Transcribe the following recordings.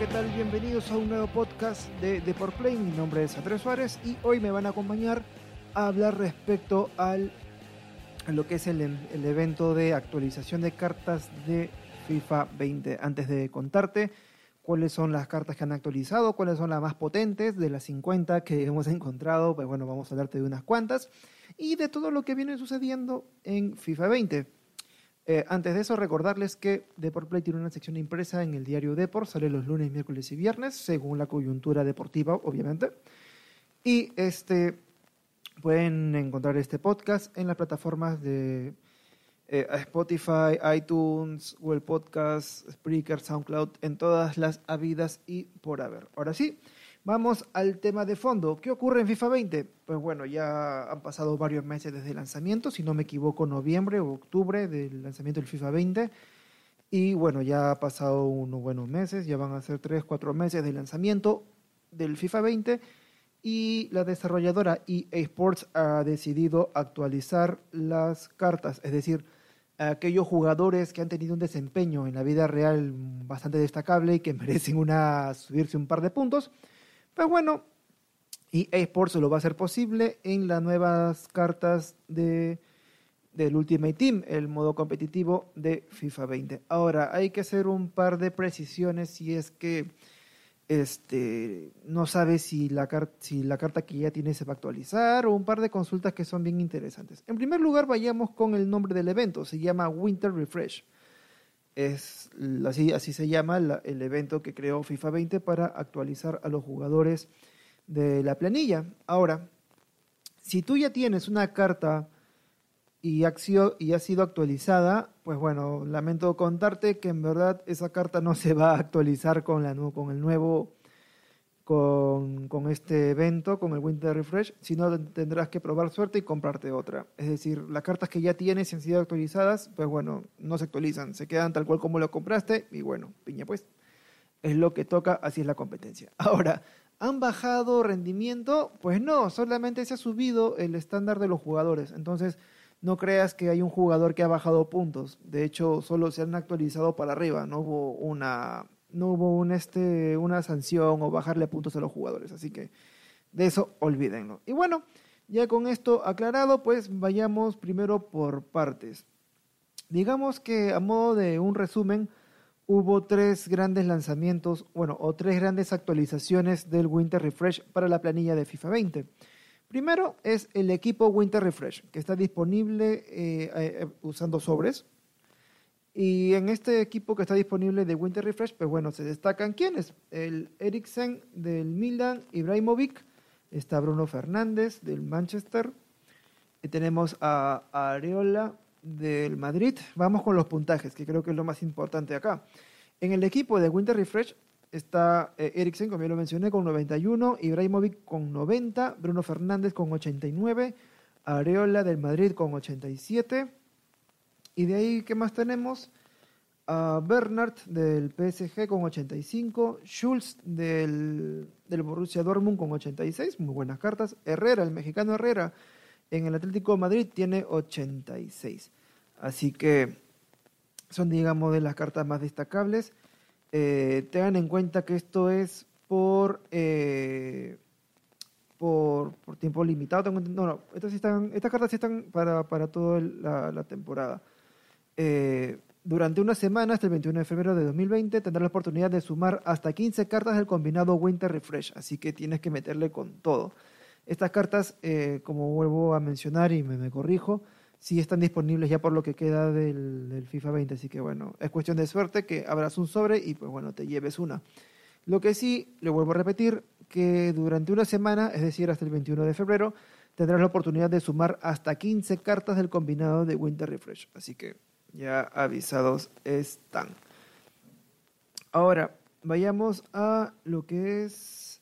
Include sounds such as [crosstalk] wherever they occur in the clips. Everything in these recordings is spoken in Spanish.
¿qué tal? Bienvenidos a un nuevo podcast de Play. Mi nombre es Andrés Suárez y hoy me van a acompañar a hablar respecto al, a lo que es el, el evento de actualización de cartas de FIFA 20. Antes de contarte cuáles son las cartas que han actualizado, cuáles son las más potentes de las 50 que [laughs] hemos encontrado, pues bueno, vamos a hablarte de unas cuantas y de todo lo que viene sucediendo en FIFA 20. Eh, antes de eso, recordarles que Deport Play tiene una sección impresa en el diario Deport, sale los lunes, miércoles y viernes, según la coyuntura deportiva, obviamente. Y este pueden encontrar este podcast en las plataformas de eh, Spotify, iTunes, Google Podcasts, Spreaker, SoundCloud, en todas las habidas y por haber. Ahora sí, Vamos al tema de fondo. ¿Qué ocurre en FIFA 20? Pues bueno, ya han pasado varios meses desde el lanzamiento, si no me equivoco, noviembre o octubre del lanzamiento del FIFA 20. Y bueno, ya ha pasado unos buenos meses, ya van a ser 3, 4 meses del lanzamiento del FIFA 20 y la desarrolladora EA Sports ha decidido actualizar las cartas, es decir, aquellos jugadores que han tenido un desempeño en la vida real bastante destacable y que [laughs] merecen una, subirse un par de puntos, pues bueno, y eSports lo va a hacer posible en las nuevas cartas de, del Ultimate Team, el modo competitivo de FIFA 20. Ahora, hay que hacer un par de precisiones si es que este, no sabes si la, si la carta que ya tienes se va a actualizar o un par de consultas que son bien interesantes. En primer lugar, vayamos con el nombre del evento, se llama Winter Refresh es así, así se llama el evento que creó FIFA 20 para actualizar a los jugadores de la planilla. Ahora, si tú ya tienes una carta y ha, sido, y ha sido actualizada, pues bueno, lamento contarte que en verdad esa carta no se va a actualizar con, la, con el nuevo con, este evento, con el Winter Refresh, si no tendrás que probar suerte y comprarte otra. Es decir, las cartas que ya tienes y han sido actualizadas, pues bueno, no se actualizan, se quedan tal cual como lo compraste y bueno, piña pues, es lo que toca, así es la competencia. [laughs] Ahora, ¿han bajado rendimiento? Pues no, solamente se ha subido el estándar de los jugadores, entonces no creas que hay un jugador que ha bajado puntos, de hecho solo se han actualizado para arriba, no hubo una no hubo este, una sanción o bajarle puntos a los jugadores. Así que de eso olvídenlo. Y bueno, ya con esto aclarado, pues vayamos primero por partes. Digamos que a modo de un resumen, hubo tres grandes lanzamientos, bueno, o tres grandes actualizaciones del Winter Refresh para la planilla de FIFA 20. Primero es el equipo Winter Refresh, que está disponible eh, eh, usando sobres, y en este equipo que está disponible de Winter Refresh, pues bueno, se destacan quiénes. El Eriksen del Milan, Ibrahimovic, está Bruno Fernández del Manchester, y tenemos a, Areola del Madrid. Vamos con los puntajes, que creo que es lo más importante acá. En el equipo de Winter Refresh está eh, Eriksen, como ya lo mencioné, con 91, Ibrahimovic con 90, Bruno Fernández con 89, Areola del Madrid con 87. Y de ahí, ¿qué más tenemos? A Bernard del PSG con 85, Schulz del, del Borussia Dortmund con 86, muy buenas cartas. Herrera, el mexicano Herrera, en el Atlético de Madrid tiene 86. Así que son, digamos, de las cartas más destacables. Eh, tengan en cuenta que esto es por, eh, por, por, tiempo limitado. No, no, estas, están, estas cartas están para, para toda la temporada. Eh, durante una semana, hasta el 21 de febrero de 2020, tendrás la oportunidad de sumar hasta 15 cartas del combinado Winter Refresh, así que tienes que meterle con todo. Estas cartas, eh, como vuelvo a mencionar y me, corrijo, sí están disponibles ya por lo que queda del, FIFA 20, así que bueno, es cuestión de suerte que abras un sobre y pues bueno, te lleves una. Lo que sí, le vuelvo a repetir, que durante una semana, es decir, hasta el 21 de febrero, tendrás la oportunidad de sumar hasta 15 cartas del combinado de Winter Refresh, así que ya avisados están. Ahora, vayamos a lo que es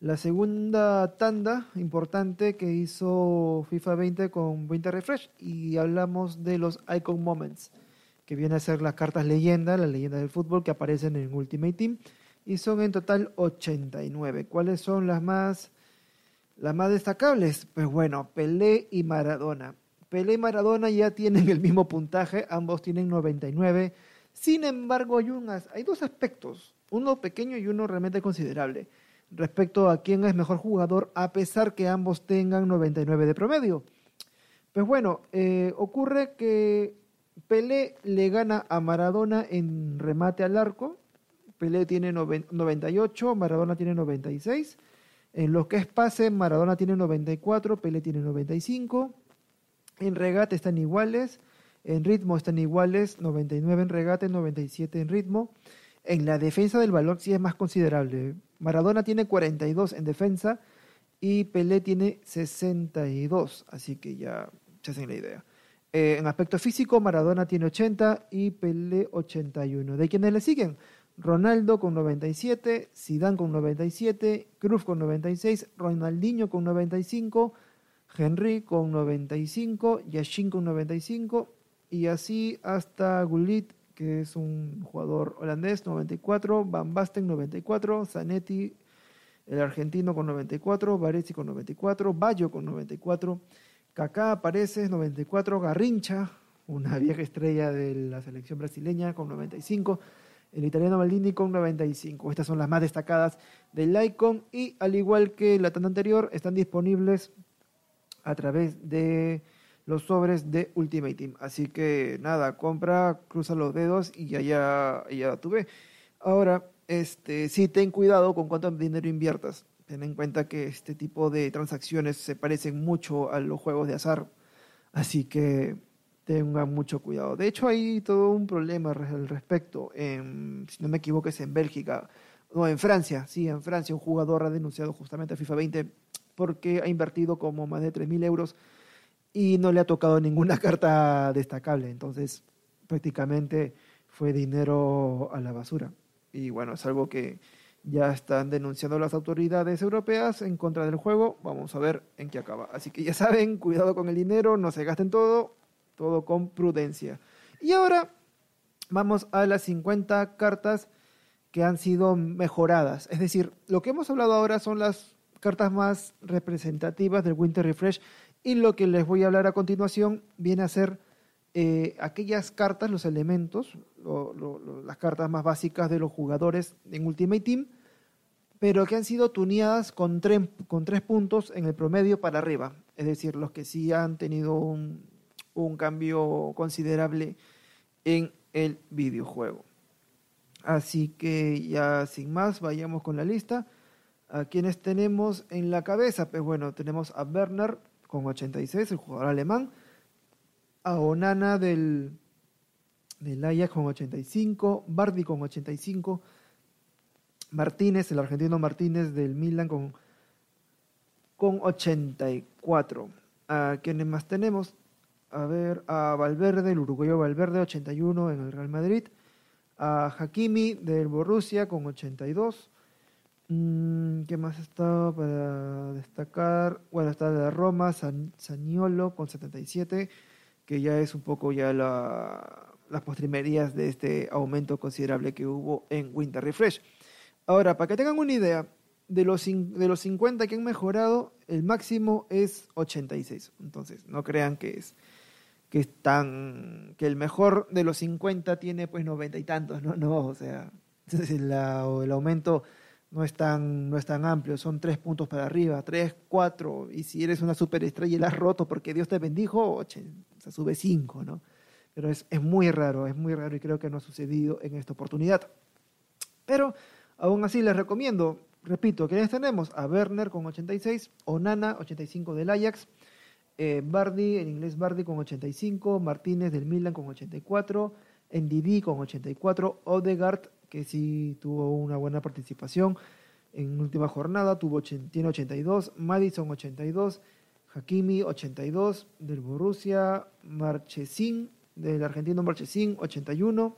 la segunda tanda importante que hizo FIFA 20 con 20 Refresh y hablamos de los Icon Moments, que vienen a ser las cartas leyenda, las leyendas del fútbol que aparecen en Ultimate Team y son en total 89. ¿Cuáles son las más las más destacables? Pues bueno, Pelé y Maradona. Pelé y Maradona ya tienen el mismo puntaje, ambos tienen 99. Sin embargo, hay, hay dos aspectos Uno pequeño y uno realmente considerable respecto a quién es mejor jugador, a pesar que ambos tengan 99 de promedio. Pues bueno, eh, ocurre que Pelé le gana a Maradona en remate al arco. Pelé tiene 98, Maradona tiene 96. En lo que es pase, Maradona tiene 94, Pelé tiene 95. En regate están iguales. En ritmo están iguales, 99 en regate, 97 en ritmo. En la defensa del balón sí es más considerable. Maradona tiene 42 en defensa y Pelé tiene 62, así que ya se hacen la idea. Eh, en aspecto físico, Maradona tiene 80 y Pelé 81. ¿De quiénes le siguen? Ronaldo con 97, Zidane con 97, Cruz con 96, Ronaldinho con 95, Henry con 95, Yashin con 95 y así hasta Gullit, que es un jugador holandés, 94, Van Basten 94, Zanetti, el argentino con 94, Baresi con 94, Bayo con 94, Kaká aparece 94, Garrincha, una vieja estrella de la selección brasileña con 95, el italiano Maldini con 95. Estas son las más destacadas del Icon y al igual que la tanda anterior están disponibles a través de los sobres de Ultimate Team. Así que nada, compra, cruza los dedos y ya, ya, ya tuve. Ahora, este, sí, ten cuidado con cuánto dinero inviertas. Ten en cuenta que este tipo de transacciones se parecen mucho a los juegos de azar. Así que tengan mucho cuidado. De hecho, hay todo un problema al respecto. Si no me equivoco, es en Bélgica. No, en Francia. Sí, en Francia un jugador ha denunciado justamente a FIFA 20 porque ha invertido como más de 3.000 euros y no le ha tocado ninguna [laughs] carta destacable. Entonces, prácticamente fue dinero a la basura. Y bueno, es algo que ya están denunciando las autoridades europeas en contra del juego. Vamos a ver en qué acaba. Así que ya [laughs] saben, cuidado con el dinero, no se gasten todo, todo con prudencia. Y ahora vamos a las 50 cartas que han sido mejoradas. Es decir, lo que hemos hablado ahora son las cartas más representativas del Winter Refresh y lo que les voy a hablar a continuación viene a ser eh, aquellas cartas, los elementos, las cartas más básicas de los jugadores en Ultimate Team, pero que han sido tuneadas con, con tres puntos en el promedio para arriba. Es decir, los que sí han tenido un, un cambio considerable en el videojuego. Así que ya sin más, vayamos con la lista. ¿A quienes tenemos en la cabeza? Pues bueno, tenemos a Werner, con 86, el jugador alemán. A Onana del, del Ajax con 85. Bardi con 85. Martínez, el argentino Martínez del Milan con, con 84. ¿A quiénes más tenemos? A ver, a Valverde, el uruguayo Valverde, 81 en el Real Madrid. A Hakimi del Borussia con 82. Mm, ¿Qué más está para destacar? Bueno, está de Roma, San, Saniolo con 77, que ya es un poco ya las postrimerías de este aumento considerable que hubo en Winter Refresh. Ahora, para que tengan una idea, de los, de los 50 que han mejorado, el máximo es 86. Entonces, no crean que es que es tan que el mejor de los 50 tiene pues 90 y tantos, no, [laughs] no, o sea, [laughs] la, el aumento no es tan, no es tan amplio, son tres puntos para arriba, tres, cuatro, y si eres una superestrella y la has roto porque Dios te bendijo, sube cinco, ¿no? Pero es, es muy raro, es muy raro y creo que no ha sucedido en esta oportunidad. Pero aún así les recomiendo, repito, ¿quiénes tenemos? A Werner con 86, Onana, 85 del Ajax, eh, Bardi, en inglés Bardi con 85, Martínez del Milan con 84, Ndidi con 84, Odegaard que sí tuvo una buena participación en última jornada, tuvo, tiene 82, Madison 82, Hakimi 82 del Borussia, Marchesín del argentino Marchesín 81.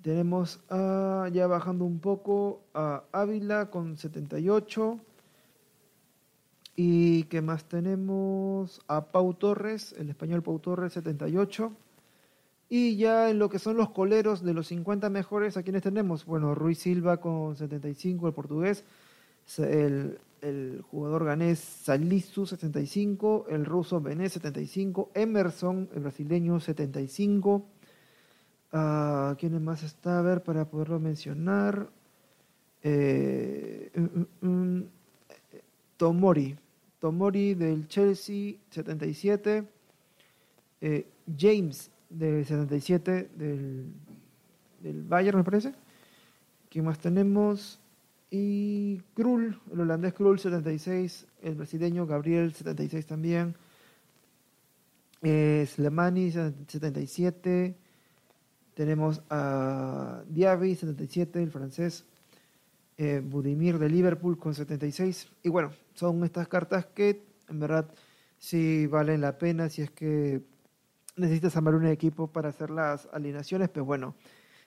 Tenemos ya bajando un poco a Ávila con 78. ¿Y qué más tenemos? A Pau Torres, el español Pau Torres 78. Y ya en lo que son los coleros de los 50 mejores, ¿a quiénes tenemos? Bueno, Ruiz Silva con 75, el portugués, el, el jugador ganés Salisu 75, el ruso Bené 75, Emerson, el brasileño 75. Uh, ¿Quiénes más está? A ver, para poderlo mencionar. Eh, mm, mm, mm, Tomori. Tomori del Chelsea, 77. Eh, James del 77 del, del Bayern, me parece. ¿Quién más tenemos? Y Krul, el holandés Krul, 76. El brasileño Gabriel, 76 también. Eh, Slemani, 77. Tenemos a Diaby, 77, el francés. Eh, Budimir de Liverpool con 76. Y bueno, son estas cartas que en verdad sí valen la pena si es que necesitas armar un equipo para hacer las alineaciones, pero bueno,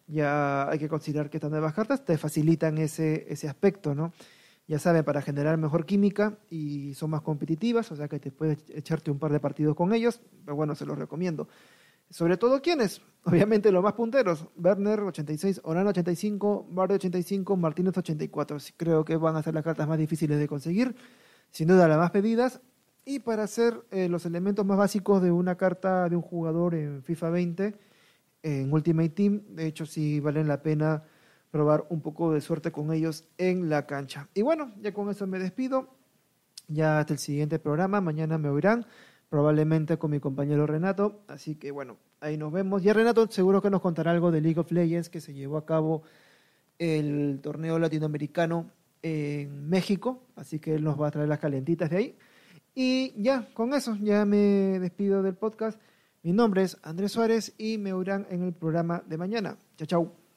ya hay que considerar que estas nuevas cartas te facilitan ese, ese aspecto, ¿no? Ya saben, para generar mejor química y son más competitivas, o sea que te puedes echarte un par de partidos con ellos, pero bueno, se los recomiendo. Sobre todo, ¿quiénes? [laughs] Obviamente los más punteros. Werner 86, Orano 85, Barde 85, Martínez 84. Creo que van a ser las cartas más difíciles de conseguir. Sin duda las más pedidas. Y para hacer eh, los elementos más básicos de una carta de un jugador en FIFA 20, en Ultimate Team, de hecho sí valen la pena probar un poco de suerte con ellos en la cancha. Y bueno, ya con eso me despido. Ya hasta el siguiente programa. Mañana me oirán probablemente con mi compañero Renato. Así que bueno, ahí nos vemos. Ya Renato seguro que nos contará algo de League of Legends que se llevó a cabo el torneo latinoamericano en México. Así que él nos va a traer las calentitas de ahí. Y ya, con eso, ya me despido del podcast. Mi nombre es Andrés Suárez y me oirán en el programa de mañana. Chao, chao.